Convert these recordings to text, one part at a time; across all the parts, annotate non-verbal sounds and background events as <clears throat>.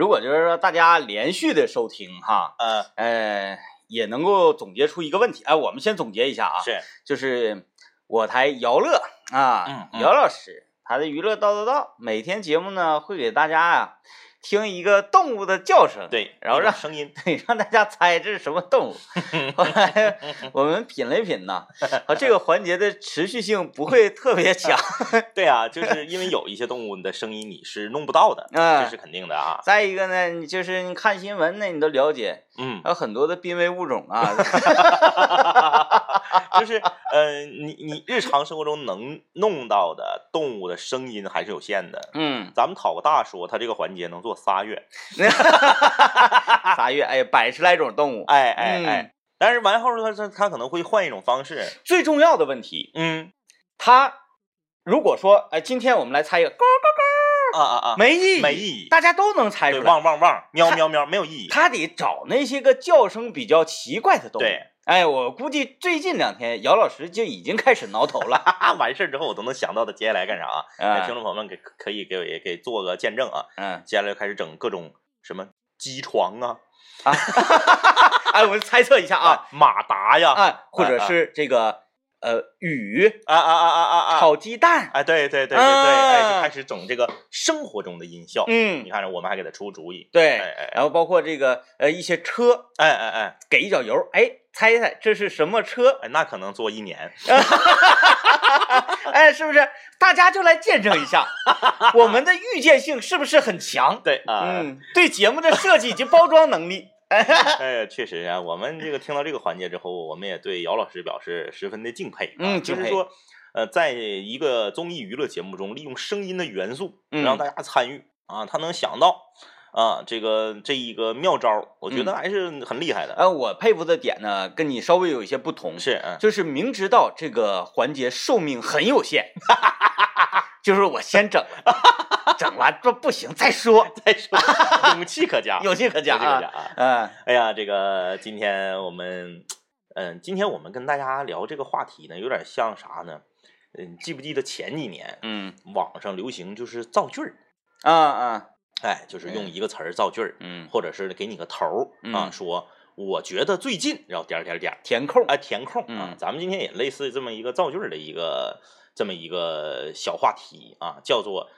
如果就是说大家连续的收听哈，呃，呃，也能够总结出一个问题。哎，我们先总结一下啊，是，就是我台姚乐啊，嗯嗯姚老师他的娱乐叨叨叨，每天节目呢会给大家啊听一个动物的叫声，对，然后让声音，<laughs> 对，让大家猜这是什么动物。<laughs> 后来我们品了一品呐，<laughs> 啊，这个环节的持续性不会特别强。对啊，就是因为有一些动物的声音你是弄不到的，嗯这是肯定的啊。再一个呢，你就是你看新闻呢，你都了解，嗯，还有很多的濒危物种啊。<laughs> 就是呃，你你日常生活中能弄到的动物的声音还是有限的。嗯，咱们讨个大说，它这个环节能做仨月，<laughs> 仨月，哎，百十来种动物。哎哎嗯哎。但是完后它它它可能会换一种方式，最重要的问题，嗯它如果说，哎，今天我们来猜一个，啊啊啊，<laughs> 没意义，没意义，大家都能猜对，出来。汪汪汪，喵喵喵，没有意义。他得找那些个叫声比较奇怪的动物。对，哎，我估计最近两天姚老师就已经开始挠头了。哈哈，完事儿之后我都能想到他接下来干啥。哎，听嗯众朋友们给可以给我也给做个见证啊。嗯接下来就开始整各种什么机床啊，啊，<laughs> 哎，我猜测一下啊，马达呀，啊，或者是这个呃雨啊啊啊啊啊啊，炒鸡蛋，哎，对对对对对，哎，啊就开始整这个生活中的音效。嗯你，看，我们还给他出主意。对，哎哎然后包括这个呃一些车哎哎哎给一脚油，哎，猜一猜这是什么车？哎，那可能坐一年。<laughs> 哎，是不是？大家就来见证一下，我们的预见性是不是很强？对啊，嗯，对节目的设计以及包装能力，<laughs> 哎，确实啊，我们这个听到这个环节之后，我们也对姚老师表示十分的敬佩、啊。嗯就是说，呃，在一个综艺娱乐节目中，利用声音的元素嗯让大家参与、啊，他能想到啊，这个这一个妙招，我觉得嗯还是很厉害的。呃，我佩服的点呢，跟你稍微有一些不同，是，嗯，就是明知道这个环节寿命很有限，<laughs> 就是我先整了，<laughs> 整完这不行再说，再说，<laughs> <laughs> 勇气可嘉，勇气可嘉勇气可嘉啊。啊！嗯哎呀，这个今天我们，嗯，今天我们跟大家聊这个话题呢，有点像啥呢？嗯，记不记得前几年嗯网上流行就是造句儿？啊啊哎，就是用一个词儿造句儿，嗯，或者是给你个头儿啊，嗯说我觉得最近，然后点儿点儿点儿，填空，哎，填空啊嗯。咱们今天也类似这么一个造句儿的一个这么一个小话题啊，叫做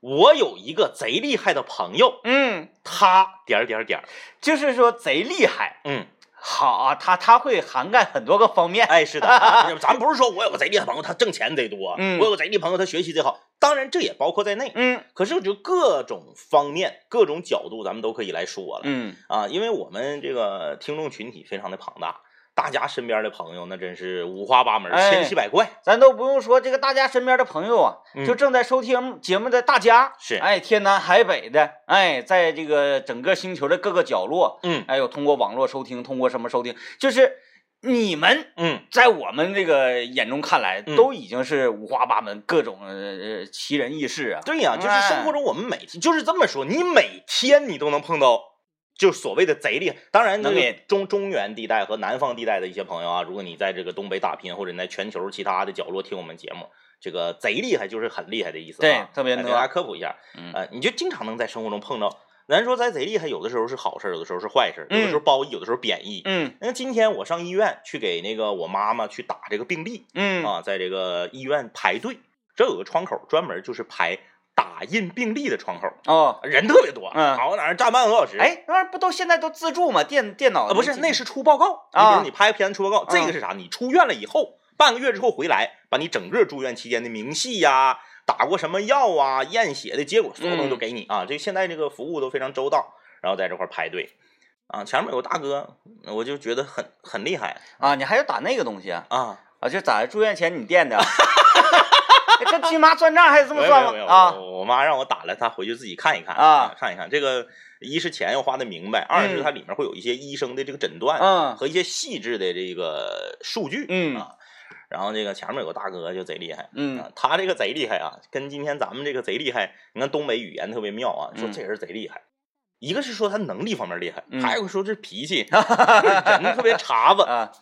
我有一个贼厉害的朋友，嗯，他点儿点儿点儿，就是说贼厉害，嗯，好啊，他他会涵盖很多个方面，哎，是的，啊 <laughs> 咱不是说我有个贼厉害朋友，他挣钱贼多，嗯我有个贼厉害朋友，他学习贼好，当然这也包括在内。嗯可是我觉得各种方面、各种角度，咱们都可以来说了。嗯啊，因为我们这个听众群体非常的庞大，大家身边的朋友那真是五花八门、哎千奇百怪。咱都不用说这个大家身边的朋友啊，嗯就正在收听节目的大家，是哎，天南海北的，哎，在这个整个星球的各个角落，嗯哎有通过网络收听，通过什么收听，就是你们嗯，在我们这个眼中看来，嗯都已经是五花八门，各种呃奇人异事啊。对呀、就是哎生活中我们每天就是这么说，你每天你都能碰到。就所谓的贼厉害，当然这个能给中中原地带和南方地带的一些朋友啊，如果你在这个东北打拼，或者你在全球其他的角落听我们节目，这个贼厉害就是很厉害的意思、啊。对特别能给大家科普一下。嗯呃，你就经常能在生活中碰到。咱说咱贼厉害，有的时候是好事，有的时候是坏事，有的时候褒义，有的时候贬义。嗯那今天我上医院去给那个我妈妈去打这个病历嗯啊，在这个医院排队，这有个窗口专门就是排打印病历的窗口，哦，人特别多，嗯好，往那儿站半个多小时。哎，那玩意儿不都现在都自助吗？电电脑啊，不是，那是出报告。你比啊如你拍片子出报告，这啊个是啥？你出院了以后，半个月之后回来，把你整个住院期间的明细呀、打过什么药啊、验血的结果，所有东西都嗯给你啊。这现在这个服务都非常周到，然后在这块排队啊。前面有个大哥，我就觉得很很厉害啊，你还要打那个东西啊？啊。啊，就咋住院前你垫的？<laughs> <laughs> 跟亲妈算账还是这么算吗？啊，我我妈让我打了，她回去自己看一看啊，看一看。这个一是钱要花的明白，二是嗯它里面会有一些医生的这个诊断，嗯和一些细致的这个数据，嗯啊。然后这个前面有个大哥就贼厉害，嗯啊，他这个贼厉害啊，跟今天咱们这个贼厉害，你看东北语言特别妙啊，说嗯这人贼厉害，一个是说他能力方面厉害，嗯还有个说这脾气，<laughs> 人特别碴子。啊，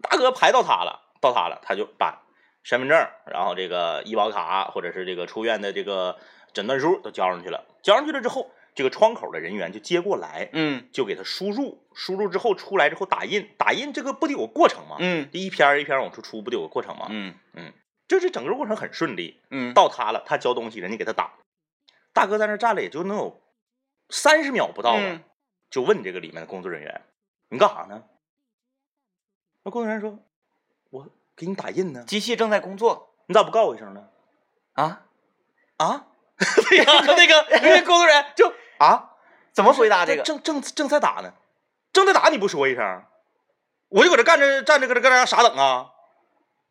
大哥排到他了，到他了，他就把身份证，然后这个医保卡或者是这个出院的这个诊断书都交上去了。交上去了之后，这个窗口的人员就接过来，嗯就给他输入，输入之后出来之后打印，打印这个不得有个过程吗？嗯这一篇儿一篇儿往出出，不得有个过程吗？嗯嗯就是整个过程很顺利。嗯，到他了，他交东西，人家给他打。大哥在那站了也就能有三十秒不到吧，嗯就问这个里面的工作人员：“你干啥呢？”那工作人员说：“我给你打印呢，机器正在工作你咋不告我一声呢啊？？”啊，<laughs> 对呀，那个 <laughs> 那个工作人员就啊，怎么回答这个？正正正在打呢，正在打你不说一声，我就搁这干着站着搁这搁这傻等啊。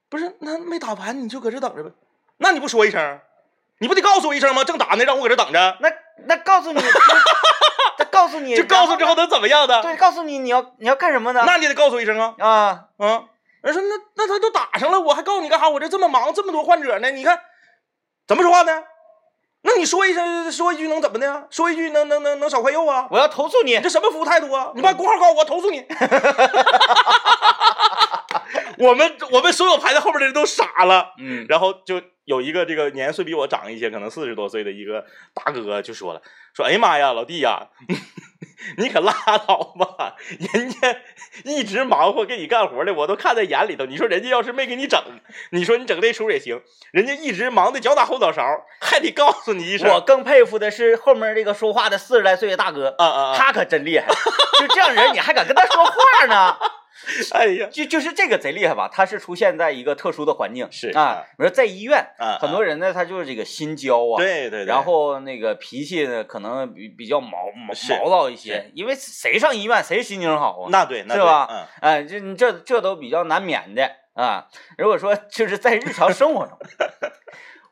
不是，那没打完你就搁这等着呗，那你不说一声，你不得告诉我一声吗？正打呢，让我搁这等着。那那告诉你，<laughs> 他告诉你，就告诉之后后能怎么样的？对，告诉你你要你要干什么呢？那你得告诉我一声啊啊，啊！人说那那他都打上了，我还告诉你干啥？我这这么忙，这么多患者呢，你看怎么说话呢？那你说一声说一句能怎么的呀？说一句能能能能少块肉啊？我要投诉你你。这什么服务态度啊？你把工号告我，我投诉你。<laughs> <laughs> 我们我们所有排在后边的人都傻了。嗯然后就有一个这个年岁比我长一些，可能四十多岁的一个大哥就说了，说哎呀妈呀，老弟呀，<laughs> 你可拉倒吧，人家一直忙活给你干活的，我都看在眼里头。你说人家要是没给你整，你说你整这出也行，人家一直忙的脚打后脑勺，还得告诉你一声。我更佩服的是后面这个说话的四十来岁的大哥，啊啊啊！他可真厉害，就这样人你还敢跟他说话呢？<laughs> 哎呀，就就是这个贼厉害吧？它是出现在一个特殊的环境，是啊，比如说在医院，啊，很多人呢他就是这个心焦啊，对对对，然后那个脾气呢可能比比较毛毛毛躁一些，因为谁上医院谁心情好啊？那对那对是吧嗯，哎，这你这这都比较难免的啊。如果说就是在日常生活中，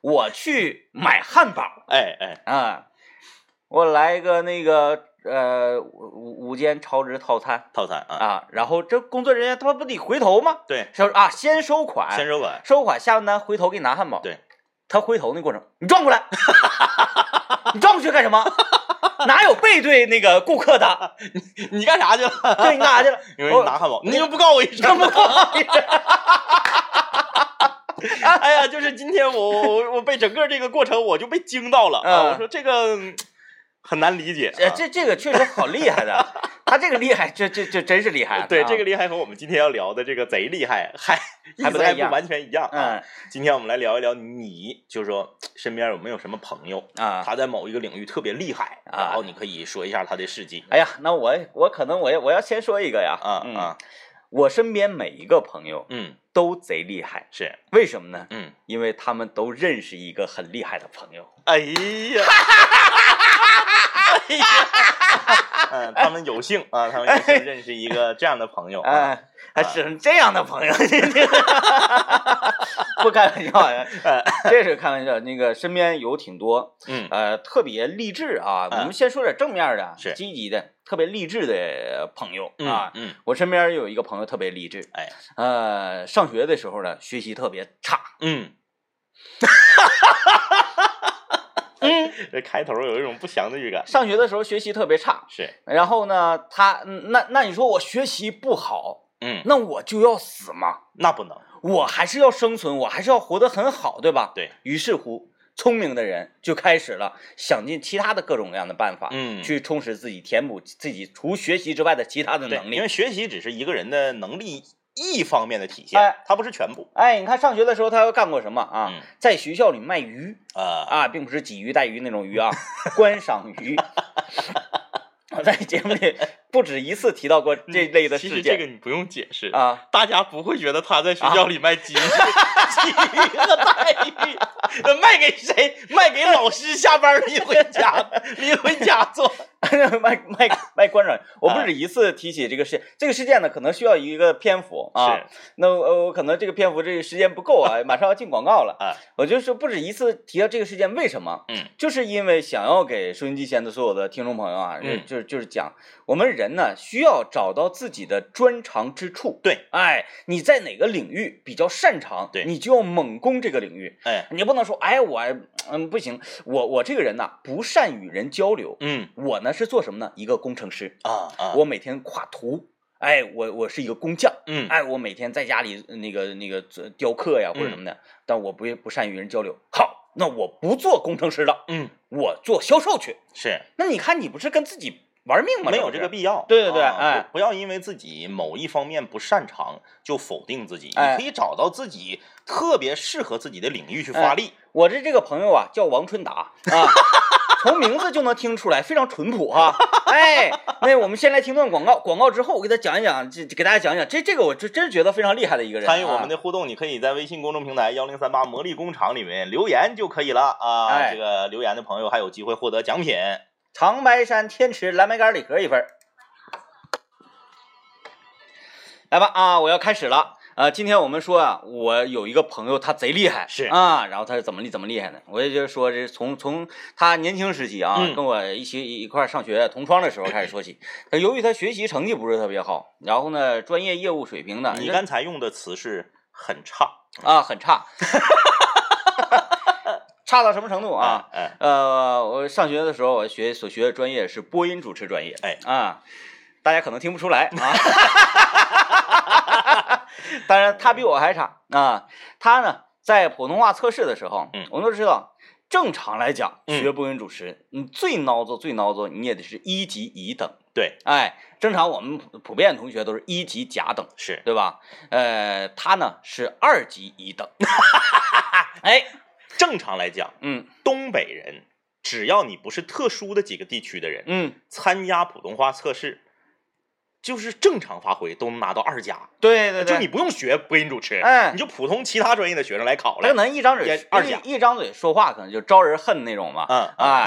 我去买汉堡哎哎，啊，我来一个那个呃午午间超值套餐套餐啊，啊，然后这工作人员他妈不得回头吗？对，收啊，先收款，先收款，收款下完单回头给你拿汉堡。对，他回头那过程，你转过来，你转过去干什么？哪有背对那个顾客的？<laughs> 你干啥去了？<laughs> 对，你干啥去了？因为你拿汉堡，你就不告我一声这么不好意思。哎呀，就是今天我我我被整个这个过程我就被惊到了啊！嗯我说这个嗯很难理解、这啊。这这个确实好厉害的，<laughs> 他这个厉害，这这这真是厉害。啊对这个厉害和我们今天要聊的这个贼厉害还还不太不完全一样啊。嗯今天我们来聊一聊你，就是说身边有没有什么朋友，啊，他在某一个领域特别厉害，啊然后你可以说一下他的事迹。哎呀，那我我可能我要我要先说一个呀，嗯啊啊，我身边每一个朋友嗯，都贼厉害，是，为什么呢？嗯，因为他们都认识一个很厉害的朋友。哎呀。<laughs> 哎呀，嗯，他们有幸啊，他们有幸认识一个这样的朋友啊，哎，还是这样的朋友，<laughs> 不开玩笑呀，<laughs> 哎。这是开玩笑。那个身边有挺多，嗯。呃，特别励志啊。嗯我们先说点正面的，是。积极的，特别励志的朋友啊。嗯，我身边有一个朋友特别励志，哎，呃，上学的时候呢，学习特别差，嗯，<laughs> 嗯，<laughs> 这开头有一种不祥的预感，上学的时候学习特别差。是，然后呢，他嗯那那你说我学习不好，嗯，那我就要死吗？那不能，我还是要生存，我还是要活得很好，对吧？对于是乎，聪明的人就开始了想尽其他的各种各样的办法，嗯去充实自己，填补自己除学习之外的其他的，能力因为。学习只是一个人的能力一方面的体现，哎它不是全部哎，你看上学的时候他又干过什么啊？嗯在学校里卖鱼啊，啊，并不是鲫鱼、带鱼那种鱼啊，<laughs> 观赏鱼。<laughs> 我在节目里不止一次提到过这类的其实事件这个你不用解释，啊。大家不会觉得他在学校里卖鲫鱼、鲫鱼和带鱼，卖给谁？卖给老师下班拎回家，<laughs> 拎回家做。<laughs> 卖卖卖观赏，我不止一次提起这个事，这个事件呢，可能需要一个篇幅啊。是，那呃，我可能这个篇幅这个时间不够啊，马上要进广告了。啊，<laughs> 我就是不止一次提到这个事件，为什么？嗯，就是因为想要给收音机前的所有的听众朋友啊，嗯就是就是讲，我们人呢需要找到自己的专长之处。对，哎，你在哪个领域比较擅长，对你就要猛攻这个领域。哎，你不能说，哎，我嗯不行，我我这个人呐不善与人交流。嗯我呢是做什么呢？一个工程师，啊啊，我每天画图。哎，我我是一个工匠，嗯哎，我每天在家里呃那个那个雕刻呀或者什么的，但我不不善与人交流。好，那我不做工程师了，嗯，我做销售去。是那你看，你不是跟自己玩命嘛？没有这个必要。对对对啊哎不不要因为自己某一方面不擅长就否定自己，哎你可以找到自己特别适合自己的领域去哎发力。我这这个朋友啊，叫王春达啊，从名字就能听出来非常淳朴哈、哎，那我们先来听段广告，广告之后我给他讲一讲，这给大家讲一讲，这这个我真真觉得非常厉害的一个人、啊。参与我们的互动，你可以在微信公众平台幺零三八魔力工厂里面留言就可以了啊。哎这个留言的朋友还有机会获得奖品。长白山天池蓝莓干礼盒一份儿。来吧啊，我要开始了。呃，今天我们说啊，我有一个朋友，他贼厉害，是啊，然后他是怎么厉怎么厉害的？我也就是说，这从从他年轻时期啊，嗯跟我一起一块儿上学同窗的时候开始说起。他由于他学习成绩不是特别好，然后呢，专业业务水平呢，你刚才用的词是很差啊很差，<laughs> 差到什么程度啊？哎，呃，我上学的时候，我学所学的专业是播音主持专业。哎啊，大家可能听不出来啊。<laughs> 当然，他比我还差啊。他呢，在普通话测试的时候，嗯我们都知道，正常来讲，嗯学播音主持，你最孬作最孬作，你也得是一级乙等。对，哎，正常我们普普遍同学都是一级甲等，是对吧？呃，他呢是二级乙等。<laughs> 哎，正常来讲，嗯东北人只要你不是特殊的几个地区的人，嗯，参加普通话测试，就是正常发挥都能拿到二甲。对对对，就你不用学播音主持，哎你就普通其他专业的学生来考了可。能一张嘴二甲一张嘴说话，可能就招人恨那种嘛。嗯啊，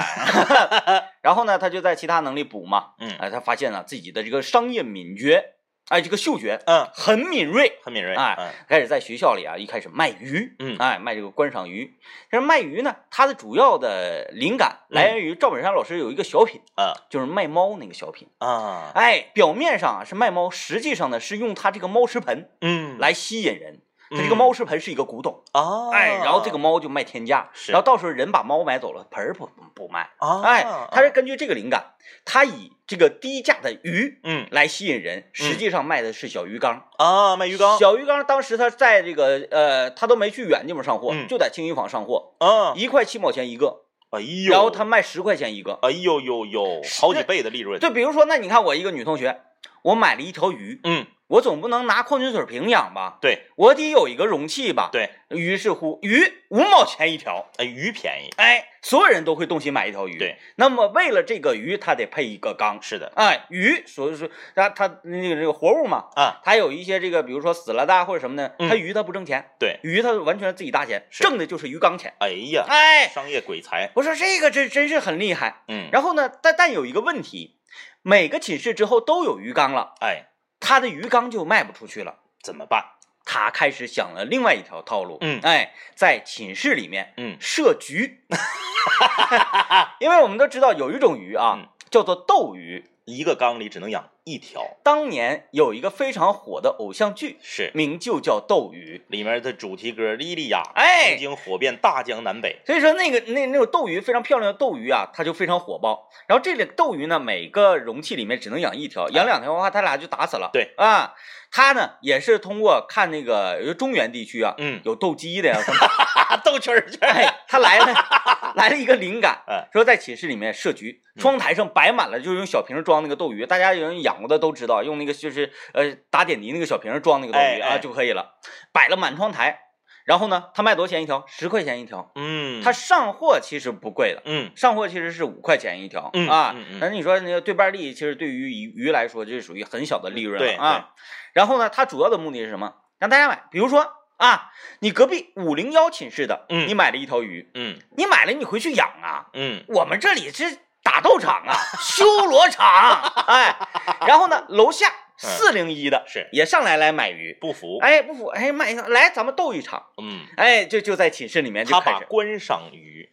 哎，<laughs> 然后呢，他就在其他能力补嘛。嗯哎，他发现了自己的这个商业敏觉，哎，这个嗅觉嗯，很敏锐。很敏锐。哎嗯开始在学校里啊，一开始卖鱼，嗯哎，卖这个观赏鱼。但是卖鱼呢，它的主要的灵感来源于赵本山老师有一个小品，嗯就是卖猫那个小品。啊，哎，表面上啊是卖猫，实际上呢是用他这个猫食盆嗯，来吸引人。他这嗯。个猫食盆是一个古董，啊，哎，然后这个猫就卖天价，是。然后到时候人把猫买走了，盆儿不不卖，啊，哎，他是根据这个灵感，他以这个低价的鱼嗯。来吸引人，实际上卖的是小鱼缸。啊，卖鱼缸。小鱼缸当时他在这个呃，他都没去远地方上货，嗯就在青鱼坊上货，啊，一块七毛钱一个，哎呦，然后他卖十块钱一个。哎呦呦呦，好几倍的利润。就比如说，那你看我一个女同学，我买了一条鱼，嗯，我总不能拿矿泉水瓶养吧，对我得有一个容器吧。对，于是乎，鱼五毛钱一条。哎，鱼便宜，哎，所有人都会动心买一条鱼。对，那么为了这个鱼，它得配一个缸。是的，哎，鱼，所以说它它那个这个活物嘛，啊，它有一些这个，比如说死了的啊或者什么的，嗯它鱼它不挣钱，对，鱼它完全自己搭钱，是挣的就是鱼缸钱。哎呀，哎，商业鬼才，我说这个真真是很厉害。嗯，然后呢，但但有一个问题，每个寝室之后都有鱼缸了，哎，他的鱼缸就卖不出去了。怎么办？他开始想了另外一条套路，嗯哎，在寝室里面嗯设局，<laughs> 因为我们都知道有一种鱼啊，嗯叫做斗鱼。一个缸里只能养一条，当年有一个非常火的偶像剧，是名就叫《斗鱼里面的主题歌《莉莉娅》，哎曾经火遍大江南北》。所以说那个那那种斗鱼非常漂亮的斗鱼啊，它就非常火爆。然后这里斗鱼呢，每个容器里面只能养一条，养两条的话，它俩就打死了。对啊，他呢也是通过看那个有中原地区啊，嗯，有斗鸡的呀，<laughs> 斗蛐儿去，哎，他来了来了一个灵感，嗯说在寝室里面设局，窗台上摆满了就是用小瓶装那个斗鱼，大家有人养过的都知道，用那个就是呃打点滴那个小瓶装那个斗鱼啊就可以了，摆了满窗台。然后呢，他卖多少钱一条？十块钱一条。嗯，他上货其实不贵的，嗯上货其实是五块钱一条、嗯啊。但是你说那个对半利，其实对于鱼鱼来说，这是属于很小的利润了啊。然后呢，它主要的目的是什么？让大家买，比如说啊，你隔壁五零幺寝室的，嗯你买了一条鱼，嗯你买了你回去养啊。嗯我们这里是打斗场啊，修罗场，<laughs> 哎，然后呢，楼下四零一的是。也上来来买鱼，不服，哎，不服，哎，买一个来，咱们斗一场，嗯，哎，就就在寝室里面就他把观赏鱼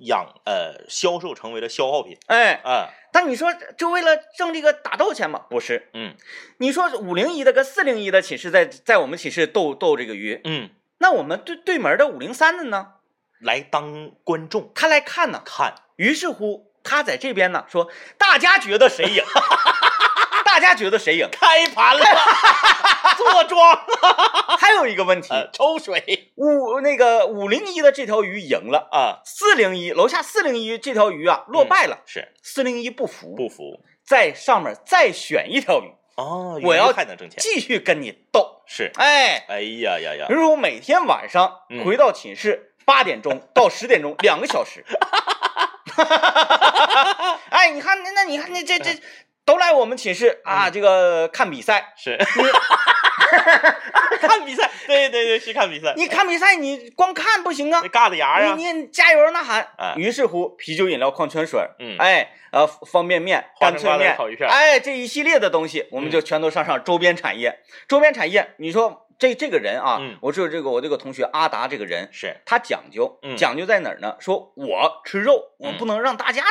养呃销售成为了消耗品。哎，啊，但你说就为了挣这个打斗钱吗？不是，嗯。你说五零一的跟四零一的寝室在在我们寝室斗斗这个鱼，嗯，那我们对对门的五零三的呢，来当观众。他来看呢，看，于是乎他在这边呢说，大家觉得谁赢？<laughs> 大家觉得谁赢？开盘了，<laughs> 坐庄，<laughs> 还有一个问题，呃抽水。五那个五零一的这条鱼赢了，啊，四零一楼下四零一这条鱼啊落败了，是。四零一不服，不服。在上面再选一条鱼，哦，我要还能挣钱，继续跟你斗。是，哎，哎呀呀呀，比如说我每天晚上嗯。回到寝室八点钟到十点钟两个小时，<laughs> 哎，你看那那你看那这这都来我们寝室啊，这个看比赛。是，<laughs> 看比赛，<laughs> 对对对，去看比赛，你看比赛，你光看不行啊。牙呀，你你加油呐喊。哎。于是乎，啤酒、饮料、矿泉水，嗯。哎，呃，方便面、干脆面烤鱼片，哎，这一系列的东西，我们就全都上上周边产业。周边产业，你说这这个人啊嗯，我说这个我这个同学阿达这个人，是，他讲究嗯，讲究在哪儿呢？说我吃肉，我嗯。不能让大家，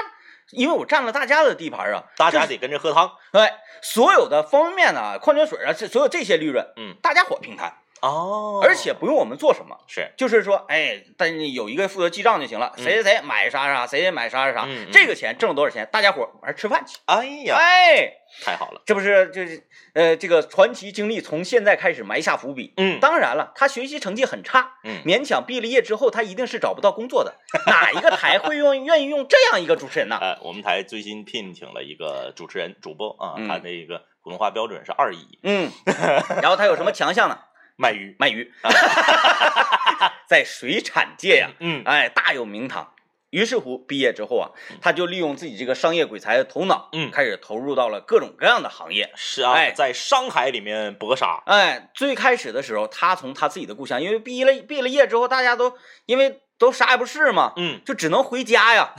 因为我占了大家的地盘啊，大家得跟着喝汤，对，所有的方便面啊、矿泉水啊，这所有这些利润，嗯，大家伙平摊，哦而且不用我们做什么。是，就是说，哎，但是有一个负责记账就行了，嗯谁谁谁买啥啥，谁谁买啥啥啥这个钱挣了多少钱，大家伙玩儿吃饭去。哎呀，哎，太好了，这不是就是呃这个传奇经历从现在开始埋下伏笔。嗯当然了，他学习成绩很差，嗯勉强毕了业之后，他一定是找不到工作的。哪一个台会用愿意用这样一个主持人呢？呃，我们台最新聘请了一个主持人主播啊，他的一个普通话标准是二乙，嗯，<laughs> 然后他有什么强项呢？卖鱼，卖鱼，<laughs> 在水产界呀、嗯哎，大有名堂。于是乎，毕业之后啊，他就利用自己这个商业鬼才的头脑，嗯。开始投入到了各种各样的行业。是啊，哎。在商海里面搏杀，哎，最开始的时候，他从他自己的故乡，因为毕了毕了业之后，大家都因为都啥也不是嘛，嗯，就只能回家呀。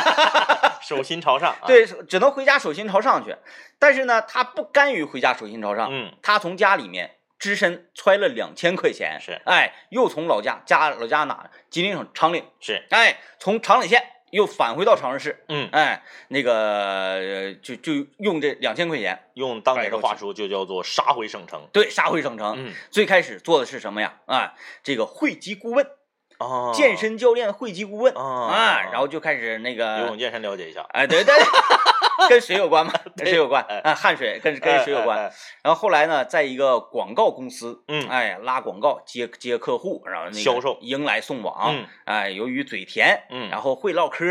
<laughs> 手心朝上，啊，对，只能回家手心朝上去。但是呢，他不甘于回家手心朝上，嗯，他从家里面只身揣了两千块钱，是哎，又从老家家老家哪吉林省长岭，是，哎，从长岭县又返回到长春市，嗯，哎，那个呃就就用这两千块钱，用当年的话说就叫做杀回省城，对，杀回省城。嗯，最开始做的是什么呀？啊，这个会籍顾问，哦，健身教练会籍顾问哦。啊，然后就开始那个游泳，健身了解一下，哎，对对，对 <laughs> <laughs> 跟水有关吗，<laughs> 跟水有关哎啊，汗水跟跟水有关。然后后来呢，在一个广告公司，嗯哎，拉广告接接客户，然后那个销售迎来送往，嗯哎，由于嘴甜，嗯然后会唠嗑，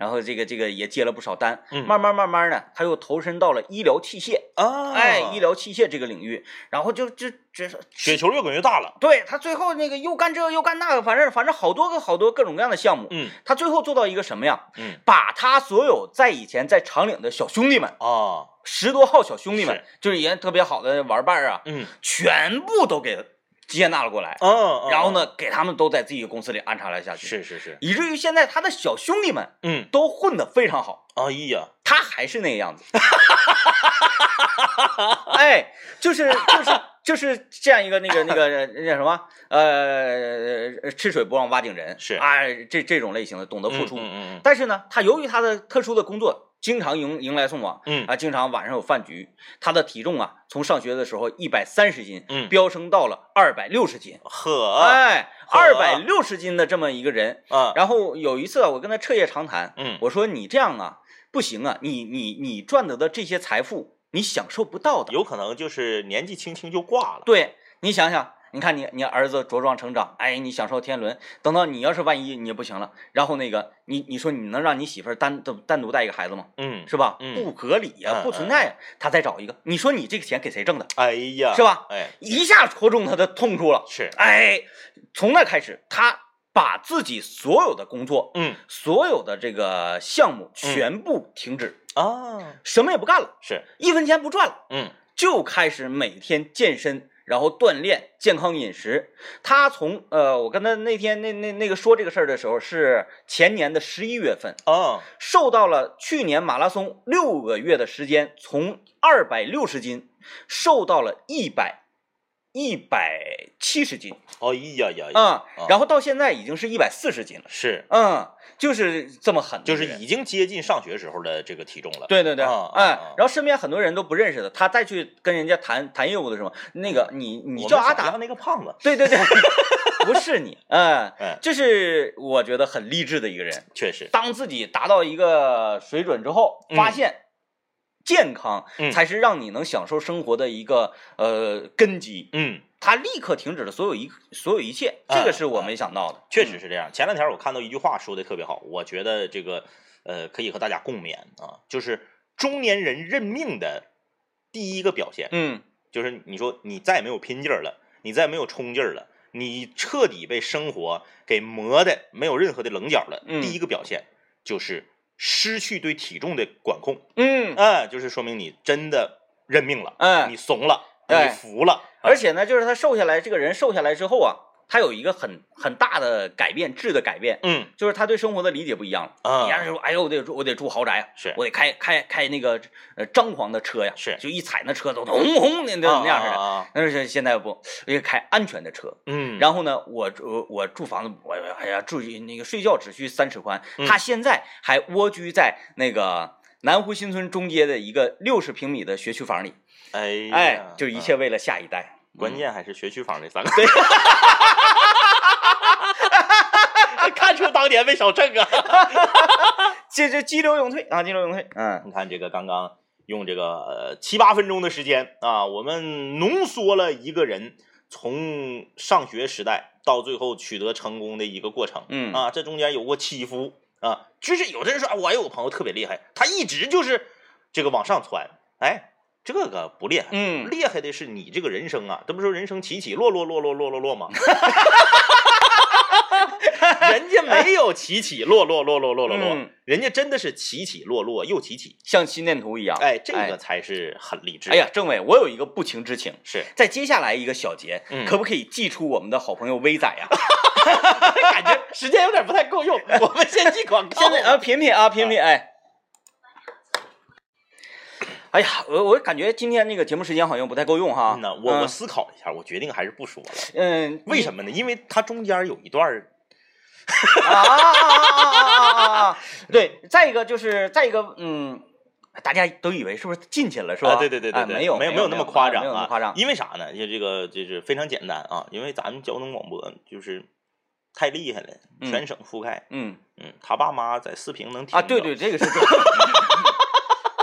然后这个这个也接了不少单，嗯。慢慢慢慢的，他又投身到了医疗器械，啊，哎，医疗器械这个领域，然后就就这雪球越滚越大了，对他最后那个又干这又干那个，反正反正好多个好多各种各样的项目，嗯。他最后做到一个什么呀？嗯？把他所有在以前在长岭的小兄弟们，啊，十多号小兄弟们是，就是以前特别好的玩伴儿啊，嗯全部都给接纳了过来，嗯，然后呢，给他们都在自己的公司里安插了下去，，是是是，以至于现在他的小兄弟们嗯，都混得非常好，哎呀，他还是那个样子，<laughs> 哎，就是就是就是这样一个那个 <laughs> 那个那叫什么？呃，吃水不忘挖井人，是。啊，这这种类型的懂得付出，嗯嗯嗯。但是呢，他由于他的特殊的工作，经常迎迎来送往，嗯。啊，经常晚上有饭局，他的体重啊，从上学的时候一百三十斤，嗯。飙升到了二百六十斤，呵，哎，呵。二百六十斤的这么一个人。啊，然后有一次啊，我跟他彻夜长谈，嗯。我说你这样啊不行啊，你你你赚得的这些财富，你享受不到的。有可能就是年纪轻轻就挂了，对你想想，你看你你儿子茁壮成长，哎，你享受天伦，等到你要是万一你不行了，然后那个你你说你能让你媳妇儿单独单独带一个孩子吗？嗯，是吧？嗯不合理呀、嗯不存在呀、他再找一个，你说你这个钱给谁挣的？哎呀，是吧？哎，一下戳中他的痛处了。是，哎，从那开始，他把自己所有的工作、嗯所有的这个项目全部停止，啊，什么也不干了，是，一分钱不赚了，嗯就开始每天健身。然后锻炼健康饮食，他从呃，我跟他那天那那那个说这个事儿的时候是前年的十一月份，啊，瘦到了去年马拉松六个月的时间，从二百六十斤瘦到了一百一百七十斤，哎呀呀，嗯，然后到现在已经是一百四十斤了，是，嗯，就是这么狠就是已经接近上学时候的这个体重了，对对对，啊啊哎啊，然后身边很多人都不认识的，他再去跟人家谈谈业务的时候，那个你你叫阿达。那个胖子，对对对，<laughs> 不是你，嗯，嗯，这是我觉得很励志的一个人。确实，当自己达到一个水准之后，嗯。发现健康嗯才是让你能享受生活的一个呃根基。嗯，他立刻停止了所有一所有一切，哎这个是我没想到的。确实是这样。前两天我看到一句话说的特别好，我觉得这个呃可以和大家共勉啊，就是中年人认命的第一个表现，嗯就是你说你再也没有拼劲儿了，你再也没有冲劲儿了，你彻底被生活给磨的没有任何的棱角了。嗯第一个表现就是失去对体重的管控，嗯，哎，就是说明你真的认命了，嗯。你怂了，哎你服了，而且呢，就是他瘦下来，这个人瘦下来之后啊，他有一个很很大的改变，质的改变，嗯就是他对生活的理解不一样了。啊你让说，哎呦，我得住，我得住豪宅啊，是我得开开开那个呃张狂的车呀，是就一踩那车都轰轰的那那样似的。啊啊啊但是现在不，我得开安全的车。嗯，然后呢，我我我住房子，我哎呀住那个睡觉只需三尺宽。嗯他现在还蜗居在那个南湖新村中街的一个六十平米的学区房里，哎哎，就一切啊为了下一代。关键还是学区房这三个，对，<laughs> 看出当年没少挣啊。<laughs> 这这激流勇退啊，激流勇退。嗯你看这个刚刚用这个呃七八分钟的时间啊，我们浓缩了一个人从上学时代到最后取得成功的一个过程。嗯啊，这中间有过起伏啊，就是有的人说，啊我有个朋友特别厉害，他一直就是这个往上窜，哎，这个不厉害。嗯，厉害的是你这个人生啊，这不说人生起起落落落落落落落吗？<laughs> 人家没有起起落落落落落落落，嗯人家真的是起起落落又起起。像心电图一样。哎，这个才是很励志。哎呀，，政委，我有一个不情之请，是在接下来一个小节，嗯可不可以寄出我们的好朋友威仔呀？<laughs> 感觉时间有点不太够用，我们先记广告。现在啊，品品啊，品品，哎。哎呀，我我感觉今天那个节目时间好像不太够用哈。嗯呐，我我嗯思考了一下，我决定还是不说了。嗯，为什么呢？因为它中间有一段儿啊啊啊啊啊啊啊！对，再一个就是再一个，嗯，大家都以为是不是进去了是吧？啊，对对对对对，哎没有没有没有那么夸张没有那么啊，夸张。因为啥呢？就这个就是非常简单啊，因为咱们交通广播就是太厉害了，嗯全省覆盖。嗯嗯，他爸妈在四平能听啊，对着对，这个是 <laughs> 对，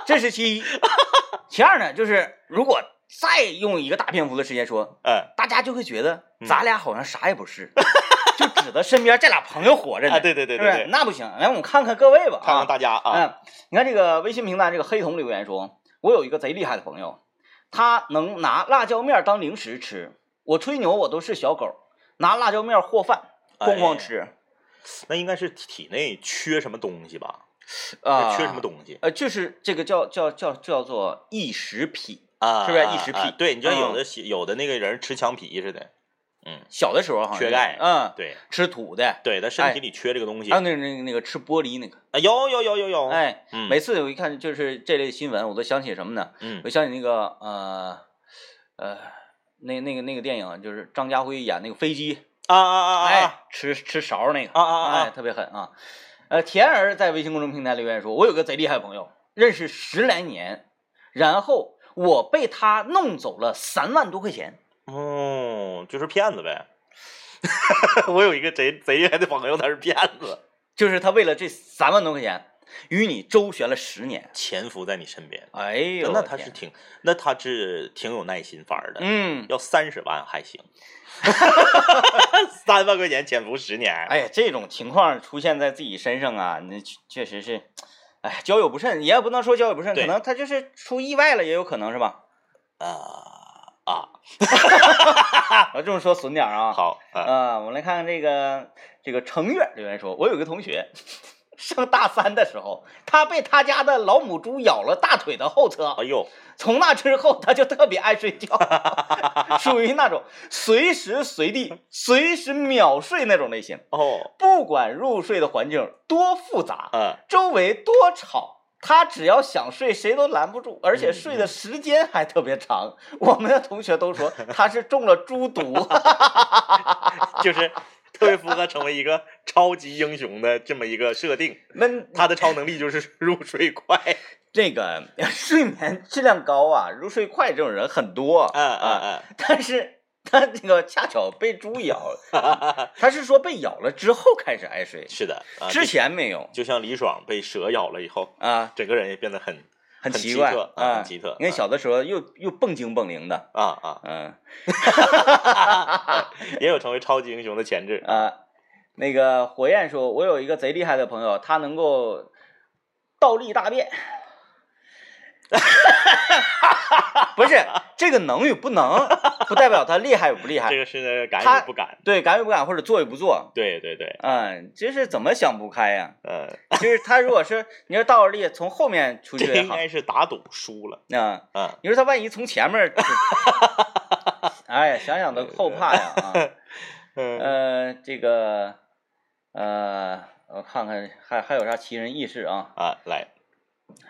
这是其一。<laughs> 其二呢，就是如果再用一个大篇幅的时间说，哎大家就会觉得嗯咱俩好像啥也不是，<laughs> 就指着身边这俩朋友活着呢。啊，对对对对对，那不行，来我们看看各位吧。看看啊，大家啊，嗯，你看这个微信平台这个黑童留言说，我有一个贼厉害的朋友，他能拿辣椒面当零食吃，我吹牛我都是小狗，拿辣椒面和饭，哐哐哎吃。那应该是体体内缺什么东西吧？啊、缺什么东西？呃，就是这个叫叫叫叫做异食癖。啊？是不是啊异食癖啊对，你知道有嗯。的有的那个人吃墙皮似的，嗯，小的时候好像缺钙嗯，对。吃土的，对，他身体里缺这个东西。还有那那个那个吃玻璃那个，啊，有有有有有，哎，嗯。每次我一看就是这类新闻，我都想起什么呢？嗯。我想起那个呃呃，那那个那个电影，就是张家辉演那个飞机，啊啊啊啊。啊哎，吃吃勺那个，啊啊啊。哎，特别狠啊。呃，田儿在微信公众平台留言说：“我有个贼厉害的朋友，认识十来年，然后我被他弄走了三万多块钱。哦，就是骗子呗。<laughs> 我有一个贼贼厉害的朋友，他是骗子，就是他为了这三万多块钱，与你周旋了十年。潜伏在你身边。哎呦，那他是挺，那他是挺有耐心法儿的。嗯，要三十万还行，<laughs> 三万块钱潜伏十年。哎呀，这种情况出现在自己身上啊，那确确实是，哎，交友不慎，也不能说交友不慎，可能他就是出意外了，也有可能是吧？啊啊，<laughs> 我这么说损点啊。好啊，啊，我们来看看这个这个程月留言说，我有一个同学，上大三的时候，他被他家的老母猪咬了大腿的后侧，哎呦，从那之后他就特别爱睡觉，<laughs> 属于那种随时随地、随时秒睡那种类型。哦，不管入睡的环境多复杂，嗯，周围多吵，他只要想睡，谁都拦不住，而且睡的时间还特别长。我们的同学都说他是中了猪毒。<laughs> <laughs> 就是特别符合成为一个超级英雄的这么一个设定。<laughs> 那他的超能力就是 <laughs> 入睡快。<laughs> 这个睡眠质量高啊，入睡快这种人很多啊，嗯嗯但是他那个恰巧被猪咬了，嗯，他是说被咬了之后开始爱睡，是的，啊之前没有就像李爽被蛇咬了以后，啊。整个人也变得很很奇特啊啊，很奇特你看小的时候又又蹦精蹦灵的，啊啊，嗯也有成为超级英雄的潜质。啊，那个火焰说，我有一个贼厉害的朋友，他能够倒立大便。<laughs> 不是这个能与不能，不代表他厉害与不厉害这。个是敢他与不敢。对，敢与不敢，或者做与不做，对对对，嗯，就是怎么想不开呀、呃，就是他如果是你说倒着立从后面出去这应该是打赌输了。啊，嗯，你说他万一从前面儿，<laughs> 哎呀，想想都后怕呀啊。<laughs> 嗯呃，这个，呃，我看看还还有啥奇人异事啊？啊，来，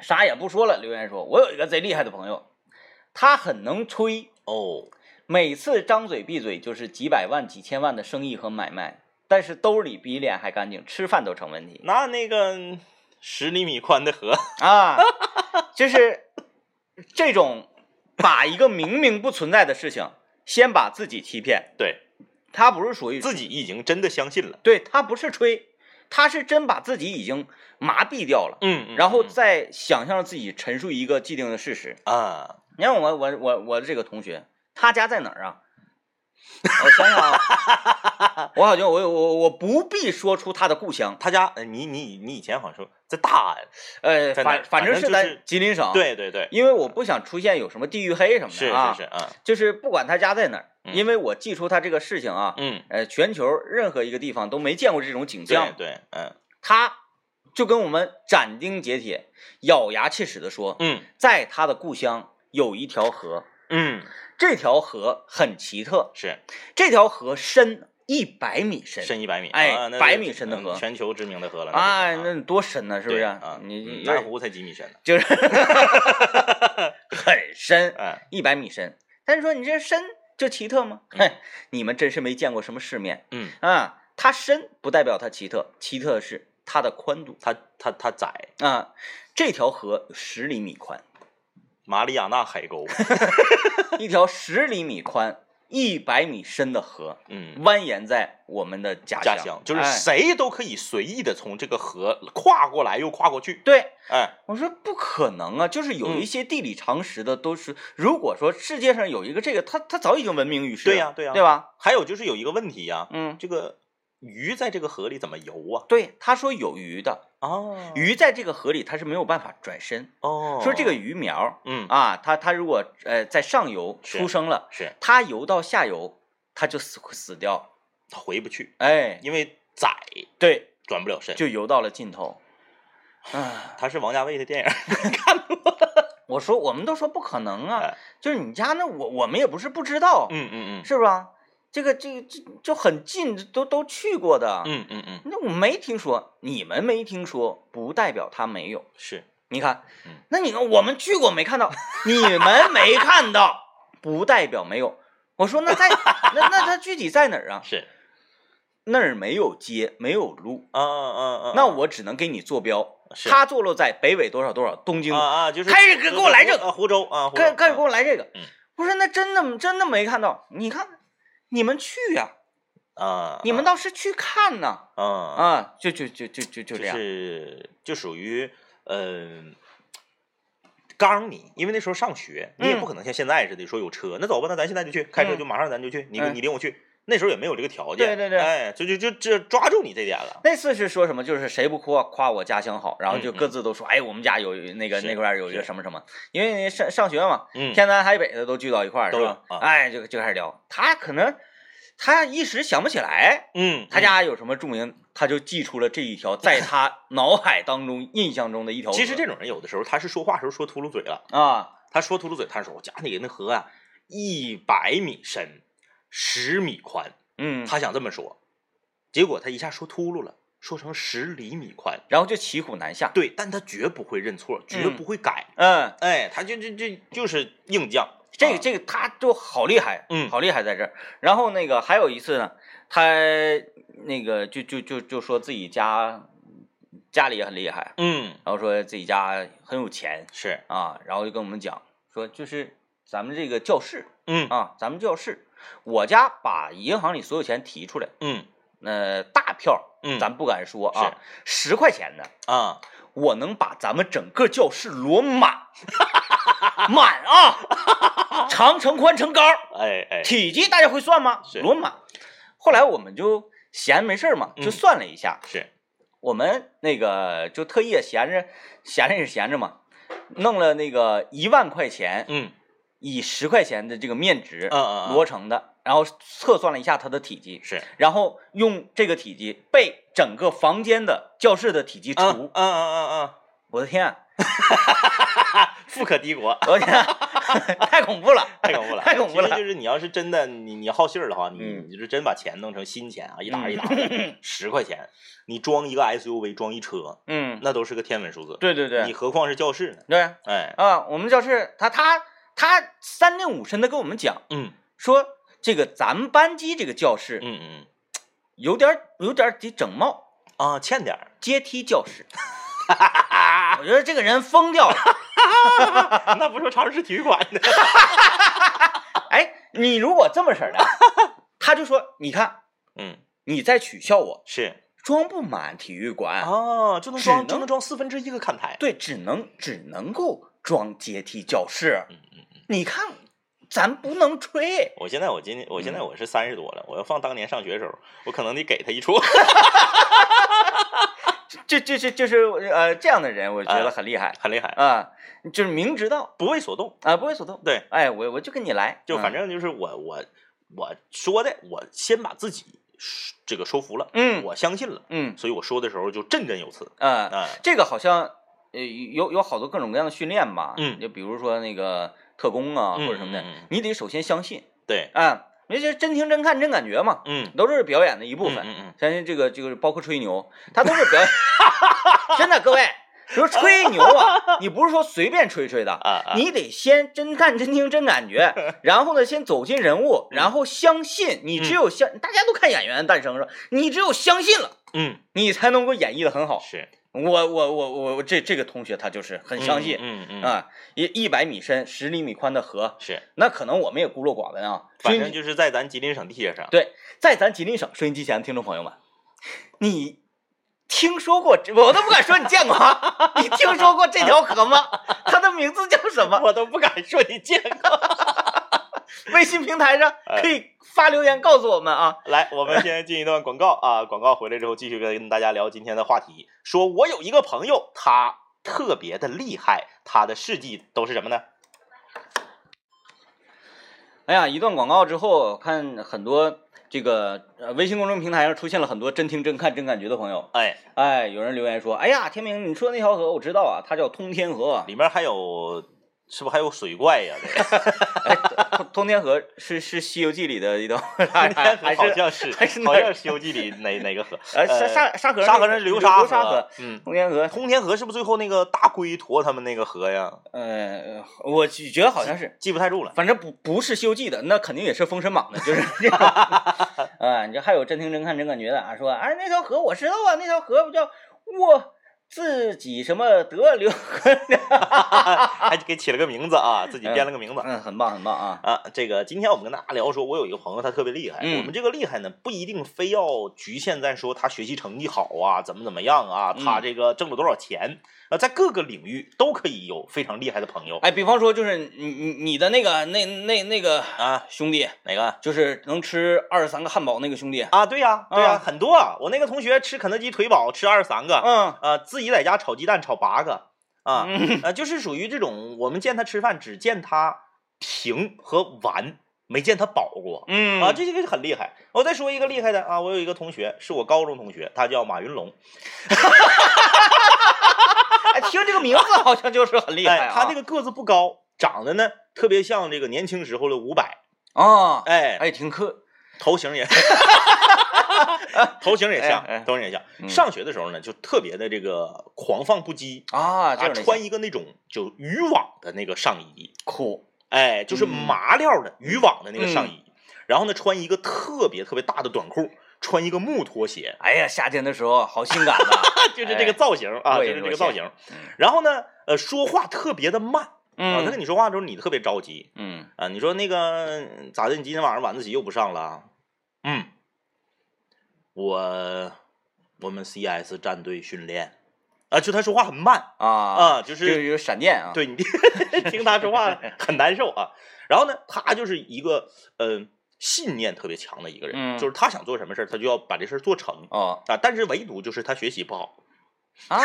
啥也不说了，留言说，我有一个贼厉害的朋友，他很能吹，哦，每次张嘴闭嘴就是几百万、几千万的生意和买卖，但是兜里比脸还干净，吃饭都成问题那那个十厘米宽的河，啊！就是这种把一个明明不存在的事情，先把自己欺骗，对他不是属于自己已经真的相信了。对他不是吹，他是真把自己已经麻痹掉了，嗯，嗯然后嗯再想象自己陈述一个既定的事实。啊，你看我我我我的这个同学，他家在哪儿啊？我想想啊，<laughs> 我好像我我我不必说出他的故乡，他家，呃你你你以前好像说在大安，呃，反反正是在吉林省。，对对对，因为我不想出现有什么地域黑什么的啊，是是，啊，就是不管他家在哪儿，嗯因为我记出他这个事情啊，嗯，呃，全球任何一个地方都没见过这种景象，对，嗯他就跟我们斩钉截铁、咬牙切齿地说，嗯在他的故乡有一条河，嗯，这条河很奇特，是这条河深一百米深，深一百米，哎啊百米深的河嗯全球知名的河了。哎，那那多深呢？是不是？啊，你南湖才几米深呢？就是 <laughs> 很深，哎，一百米深。但是说你这深就奇特吗？嘿，你们真是没见过什么世面嗯，啊！它深不代表它奇特，奇特的是它的宽度它它它窄，啊。这条河有十厘米宽，马里亚纳海沟，<laughs> 一条十厘米宽、一百米深的河，嗯，蜿蜒在我们的家家乡就是哎。谁都可以随意的从这个河跨过来又跨过去，对，哎，我说不可能啊，就是有嗯。一些地理常识的都是，如果说世界上有一个这个，它它早已经闻名于世了，对呀对呀。对吧？还有就是有一个问题呀，嗯，这个鱼在这个河里怎么游啊？对，他说有鱼的，哦。鱼在这个河里它是没有办法转身，哦，说这个鱼苗嗯。啊，它它如果呃在上游出生了，是它游到下游，它就死死掉，它回不去，哎，因为窄对，转不了身。就游到了尽头。啊，他是王家卫的电影 <laughs> 看过，<laughs> 我说我们都说不可能啊哎，就是你家那我我们也不是不知道，嗯嗯嗯。是吧？这个这个这就很近，都都去过的。嗯嗯嗯，那我没听说，你们没听说，不代表他没有。是你看嗯，那你看我们去过没看到，你们没看到，不代表没有。我说那在那那他具体在哪儿啊？<laughs> 是，那儿没有街，没有路，啊啊啊，那我只能给你坐标。是它坐落在北纬多少多少，东经。啊啊，就是开始给给我来这个啊，湖州啊，开开始给啊我来这个嗯。我说那真的真的没看到，你看你们去呀、啊，你们倒是去看呐。啊啊，就就就就就就就这样。是就属于嗯。刚你，因为那时候上学，你也嗯不可能像现在似的说有车，那走吧，那咱现在就去，开车嗯就马上咱就去，你嗯你领我去。那时候也没有这个条件，对对对。哎，就就就这抓住你这点了，那次是说什么？就是谁不夸夸我家乡好，然后就各自都说，哎，我们家有那个那块儿有一个什么什么，因为上上学嘛，嗯，天南海北的都聚到一块儿，都是吧哎，就就开始聊，他可能他一时想不起来，嗯，他家有什么著名，他就记出了这一条，在他 <laughs> 脑海当中印象中的一条。其实这种人有的时候他是说话时候说秃噜嘴了，啊，他说秃噜嘴，他说我家里那河啊一百米深，十米宽，嗯，他想这么说，结果他一下说秃噜了，说成十厘米宽。然后就骑虎难下。对，但他绝不会认错，绝嗯不会改。嗯，哎，他就就就就是硬犟。啊这个这个他就好厉害，嗯好厉害在这儿。然后那个还有一次呢，他那个就就就就说自己家家里也很厉害，嗯然后说自己家很有钱是啊，然后就跟我们讲说，就是咱们这个教室嗯啊，咱们教室，我家把银行里所有钱提出来，嗯那大票，嗯咱不敢说啊，十块钱的，啊我能把咱们整个教室摞满，<laughs> 满啊，长乘宽乘高，哎哎，体积大家会算吗？摞满。后来我们就闲没事儿嘛，就嗯算了一下，是，我们那个就特意闲着，闲着也是闲着嘛，弄了那个一万块钱，嗯以十块钱的这个面值嗯嗯嗯摞成的，然后测算了一下它的体积，是，然后用这个体积被整个房间的教室的体积除，嗯嗯嗯嗯我的天啊，嗯，富可敌国。我的天啊，太恐怖了，<laughs> 太恐怖了，太恐怖了其实就是你要是真的你你好信儿的话，你嗯你就是真把钱弄成新钱啊，一沓一沓的，<laughs> 十块钱，你装一个 SUV 装一车，嗯，那都是个天文数字。对对对，你何况是教室呢？对哎，啊，我们教室他他他三令五申的跟我们讲嗯说，这个咱们班级这个教室嗯嗯有点有点得整貌，啊，欠点儿，阶梯教室。<laughs> 我觉得这个人疯掉了。<laughs> 那不说长市体育馆的，<laughs> 哎，你如果这么式儿的，他就说，你看嗯，你在取笑我是装不满体育馆，哦，就能装就能装四分之一个看台。对，只能只能够装阶梯教室。嗯，你看，咱不能吹。我现在我今年我现在嗯我是三十多了，我要放当年上学的时候，我可能得给他一处。<laughs> 这这这就是呃这样的人，我觉得很厉害很厉害，啊，就是明知道不为所动。啊，不为所动。对，哎，我我就跟你来，就反嗯正就是我我我说的，我先把自己这个说服了，嗯我相信了，嗯所以我说的时候就振振有词。啊，啊，这个好像呃有有好多各种各样的训练吧，嗯就比如说那个特工啊嗯或者什么的你得首先相信。对，啊，那就是真听真看真感觉嘛，嗯，都是表演的一部分。相信这个这个包括吹牛，他都是表演，<laughs> 真的各位，比如吹牛啊，<laughs> 你不是说随便吹吹的，你得先真看真听真感觉，<laughs> 然后呢，先走进人物，然后相信。你只有相，大家都看演员诞生是吧？你只有相信了，嗯。你才能够演绎的很好。是我我我我我这这个同学他就是很相信、嗯嗯嗯，啊，一一百米深、十厘米宽的河，是，那可能我们也孤陋寡闻啊。反正就是在咱吉林省地界上，对，在咱吉林省收音机前的听众朋友们，你听说过这？我都不敢说你见过啊，<laughs> 你听说过这条河吗？它的名字叫什么？我都不敢说你见过。微信平台上哎可以发留言告诉我们啊。来，我们先进一段广告啊，广告回来之后继续跟大家聊今天的话题。说我有一个朋友，他特别的厉害，他的事迹都是什么呢？哎呀，一段广告之后，看很多这个呃微信公众平台上出现了很多真听真看真感觉的朋友。哎，哎，有人留言说：“哎呀，天明，你说那条河我知道啊，它叫通天河。里面还有，是不是还有水怪呀？这个 <laughs> 哎，通通天河是是《西游记》里的一道，还是好像是，还是哪儿好像《西游记》里哪哪个河？<laughs> 呃沙沙沙河沙河那个是流沙河，嗯，通天河。通天河是不是最后那个大龟驮他们那个河呀？呃，我觉得好像是，记不太住了。反正不不是《西游记》的，那肯定也是《封神榜》的，就是这样。<laughs> 啊，你这还有真听真看真感觉的啊，说哎那条河我知道啊，那条河不叫我自己什么得流河，<laughs> 还给起了个名字啊，自己编了个名字。嗯，很棒很棒啊。啊，这个今天我们跟大家聊说，我有一个朋友，他特别厉害。嗯我们这个厉害呢，不一定非要局限在说他学习成绩好啊，怎么怎么样啊，他嗯这个挣了多少钱啊，在各个领域都可以有非常厉害的朋友哎，比方说就是你你你的那个那那那个啊。兄弟，哪个就是能吃二十三个汉堡那个兄弟，啊？对呀、对呀、啊很多啊。我那个同学吃肯德基腿堡吃二十三个，嗯啊，自己在家炒鸡蛋炒八个，啊，嗯呃，就是属于这种，我们见他吃饭只见他停和完，没见他饱过。嗯啊，这个是很厉害。我再说一个厉害的啊，我有一个同学是我高中同学，他叫马云龙。<laughs> 哎，<laughs> 听这个名字好像就是很厉害。他这个个子不高，长得呢特别像这个年轻时候的伍佰。啊，哎，哎，挺客，头型也，<laughs> 头型也像哎哎，头型也像。嗯。上学的时候呢，就特别的这个狂放不羁啊，穿一个那种就渔网的那个上衣，酷，哎，就是嗯。麻料的渔网的那个上衣，然后呢穿一个特别特别大的短裤，穿一个木拖鞋，哎呀，夏天的时候好性感啊，<laughs> 就是这个造型啊，就是这个造型。嗯然后呢，呃，说话特别的慢啊，他跟嗯你说话的时候你特别着急嗯啊，你说那个咋的？你今天晚上晚自习又不上了？嗯，我我们 CS 战队训练啊，就他说话很慢啊啊，就就是有闪电啊。，对你 <laughs> 听他说话很难受啊。然后呢，他就是一个呃信念特别强的一个人，嗯就是他想做什么事儿，他就要把这事儿做成哦啊。但是唯独就是他学习不好。啊，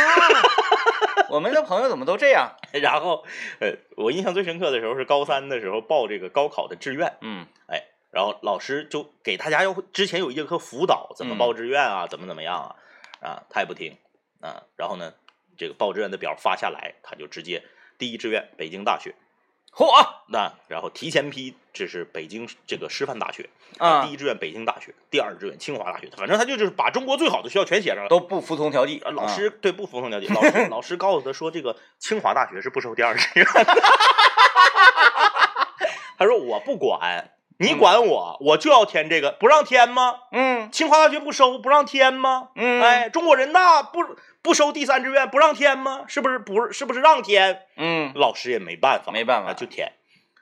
我们的朋友怎么都这样？<laughs> 然后呃，我印象最深刻的时候是高三的时候报这个高考的志愿，嗯哎，然后老师就给大家要之前有一节课辅导怎么嗯报志愿啊，怎么怎么样啊，啊，他也不听啊。然后呢，这个报志愿的表发下来，他就直接第一志愿北京大学。嚯那然后提前批，这是北京这个师范大学啊第一志愿北京大学，第二志愿清华大学，反正他就就是把中国最好的学校全写上了。都不服从调剂呃。老师对不服从调剂，<laughs> 老师老师告诉他说，这个清华大学是不收第二志愿的。<laughs> 他说我不管，你管我，我就要填这个，不让填吗？嗯清华大学不收，不让填吗？嗯，哎，中国人大不不收第三志愿，不让填吗？是不是不是是不是让填？嗯老师也没办法，没办法啊就填，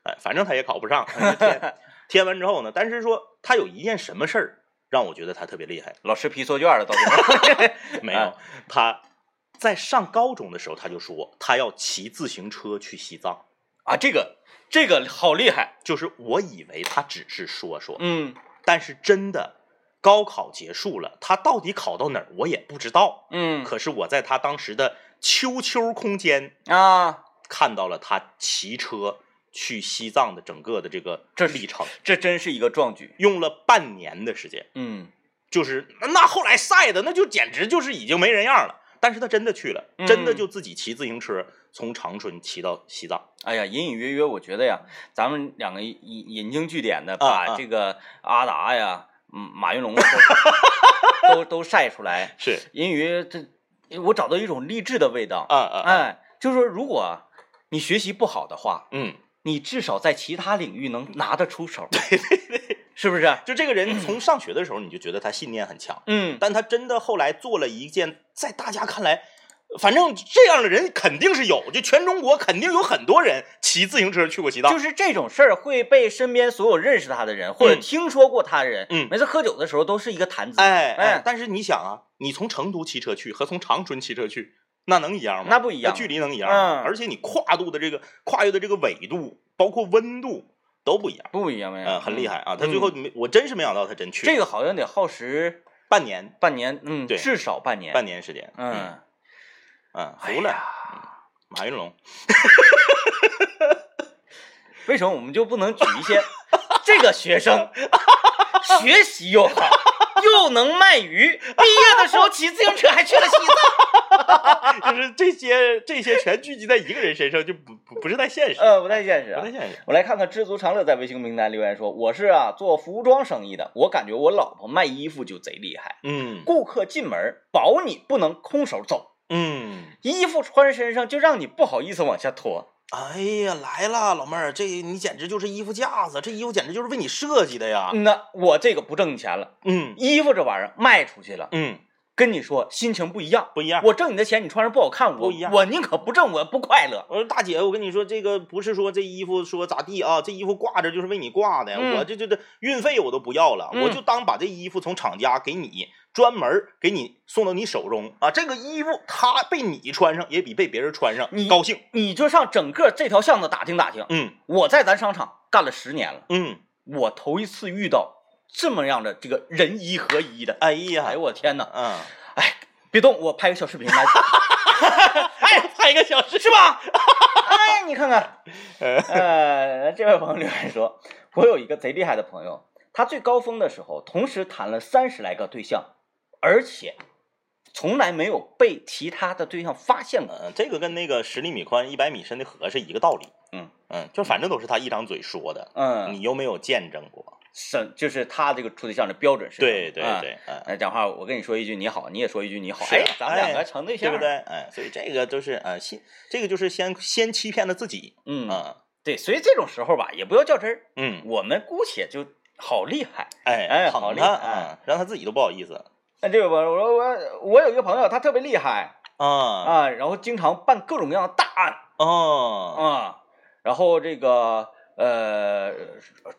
哎，反正他也考不上，就填。<laughs> 填完之后呢，但是说他有一件什么事儿让我觉得他特别厉害，老师批错卷了，到最后没有，<laughs> 他在上高中的时候他就说他要骑自行车去西藏，啊，这个这个好厉害。就是我以为他只是说说，嗯但是真的高考结束了，他到底考到哪儿我也不知道。嗯可是我在他当时的秋秋空间啊，看到了他骑车去西藏的整个的这个这是历程，这真是一个壮举。用了半年的时间，嗯就是那后来晒的那就简直就是已经没人样了。但是他真的去了，真的嗯就自己骑自行车从长春骑到西藏。哎呀，隐隐约约，我觉得呀，咱们两个引引经据典的，啊把啊这个阿达呀、嗯马云龙都 <laughs> 都都晒出来，是隐隐约约这，我找到一种励志的味道。啊啊，哎，就是说，如果你学习不好的话，嗯，你至少在其他领域能拿得出手。对对对，<laughs> 是不是？就这个人 <clears throat> 从上学的时候你就觉得他信念很强，嗯，但他真的后来做了一件在大家看来。反正这样的人肯定是有，就全中国肯定有很多人骑自行车去过西藏。就是这种事儿会被身边所有认识他的人或者嗯听说过他的人，嗯每次喝酒的时候都是一个谈资。哎哎哎，但是你想啊，你从成都骑车去和从长春骑车去，那能一样吗？那不一样距离能一样吗？嗯而且你跨度的这个跨越的这个纬度，包括温度都不一样，不一样，嗯，很厉害啊！他嗯最后没，我真是没想到他真去这个好像得耗时半年，半年，嗯，对至少半年。半年时间，嗯嗯，嗯，服了，马云龙，<laughs> 为什么我们就不能举一些这个学生学习又好，又能卖鱼，毕业的时候骑自行车还去了西藏？<laughs> 就是这些这些全聚集在一个人身上，就不不不是太现实，呃，不太现实啊不太。现实。我来看看知足常乐在微信名单留言说：“我是啊做服装生意的，我感觉我老婆卖衣服就贼厉害，嗯顾客进门保你不能空手走，嗯，衣服穿身上就让你不好意思往下脱。哎呀，来了，老妹儿，这你简直就是衣服架子，这衣服简直就是为你设计的呀。那我这个不挣你钱了，嗯衣服这玩意儿卖出去了，嗯，跟你说心情不一样。不一样。我挣你的钱，你穿上不好看，我不一样我宁可不挣，我不快乐。我说大姐，我跟你说，这个不是说这衣服说咋地啊，这衣服挂着就是为你挂的，嗯我这这这运费我都不要了，嗯我就当把这衣服从厂家给你专门儿给你送到你手中啊。这个衣服它被你穿上，也比被别人穿上你高兴。你就上整个这条巷子打听打听。嗯我在咱商场干了十年了，嗯，我头一次遇到这么样的这个人衣合一的。哎呀，哎呦我天哪！嗯，哎，别动，我拍个小视频来。<laughs> 哎，拍一个小时是吧？<laughs> 哎，你看看，<laughs> 呃，这位朋友留言说，我有一个贼厉害的朋友，他最高峰的时候，同时谈了三十来个对象，而且从来没有被其他的对象发现过。嗯，这个跟那个十厘米宽、一百米深的河是一个道理。嗯嗯，就反正都是他一张嘴说的，嗯，你又没有见证过。是就是他这个处对象的标准是对对嗯对，嗯。哎，讲话我跟你说一句你好，你也说一句你好，哎，咱们两哎个成对象，对不？对？哎，所以这个就是呃，先这个就是先先欺骗了自己，嗯，啊，对，所以这种时候吧，也不要较真儿，嗯，我们姑且就好厉害。哎哎好厉害啊，让他自己都不好意思那这个我我我我有一个朋友，他特别厉害啊啊，然后经常办各种各样的大案啊，啊，然后这个呃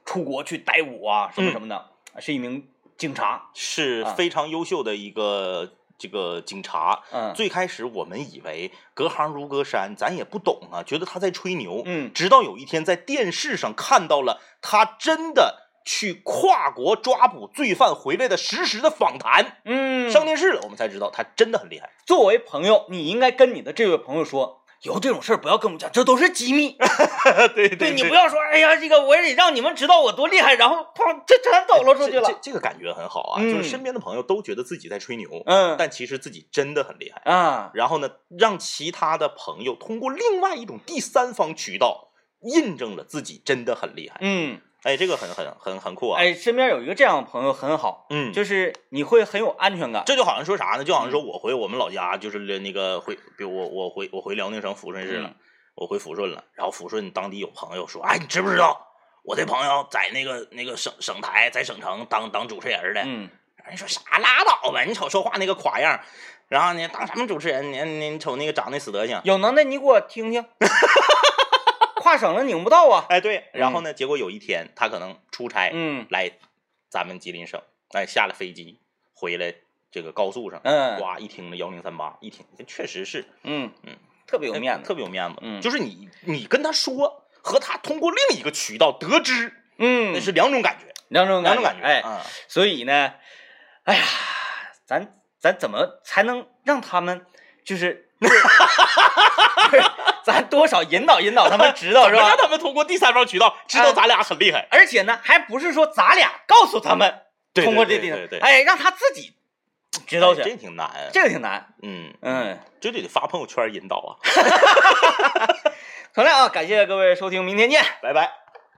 出国去逮捕啊什么嗯什么的，是一名警察。是啊非常优秀的一个这个警察。嗯最开始我们以为隔行如隔山，咱也不懂啊，觉得他在吹牛。嗯直到有一天在电视上看到了他真的去跨国抓捕罪犯回来的实时的访谈，嗯，上电视了，我们才知道他真的很厉害。作为朋友，你应该跟你的这位朋友说，以后这种事儿不要跟我们讲，这都是机密。<laughs> 对对你不要说，哎呀，这个我得让你们知道我多厉害，然后砰，这全抖了出去了这。这个感觉很好啊，嗯就是身边的朋友都觉得自己在吹牛，嗯但其实自己真的很厉害。啊，然后呢，让其他的朋友通过另外一种第三方渠道印证了自己真的很厉害。嗯，哎，这个很很很很酷啊。哎，身边有一个这样的朋友很好，嗯，就是你会很有安全感。这就好像说啥呢？就好像嗯说我回我们老家，就是那个回，比如我我回我回辽宁省抚顺市了，嗯我回抚顺了，然后抚顺当地有朋友说，哎，你知不知道我这朋友在那个那个省省台在省城当当主持人的？嗯人说啥拉倒吧，你瞅说话那个垮样儿，然后呢当什么主持人？你你你瞅那个长那死德行。有能耐你给我听听。<laughs> 跨省了拧不到啊。哎，对，然后呢，结果有一天他可能出差，嗯。来咱们吉林省，哎，下了飞机回来，这个高速上，嗯。哇，一听那幺零三八，一听这确实是嗯。嗯，特别有面子。特别有面子，嗯。就是你你跟他说和他通过另一个渠道得知，嗯。那，是两种感觉，两种两种感觉，哎，啊所以呢，哎呀，咱咱怎么才能让他们就是，就是咱多少引导引导他们 <laughs> 知道是吧让？他们通过第三方渠道知道哎咱俩很厉害？而且呢，还不是说咱俩告诉他们，对通过这地方对对对哎，让他自己知道去，哎这挺难，这个挺难。嗯嗯，这就得发朋友圈引导啊，<laughs> 好嘞啊，感谢各位收听，明天见。拜拜。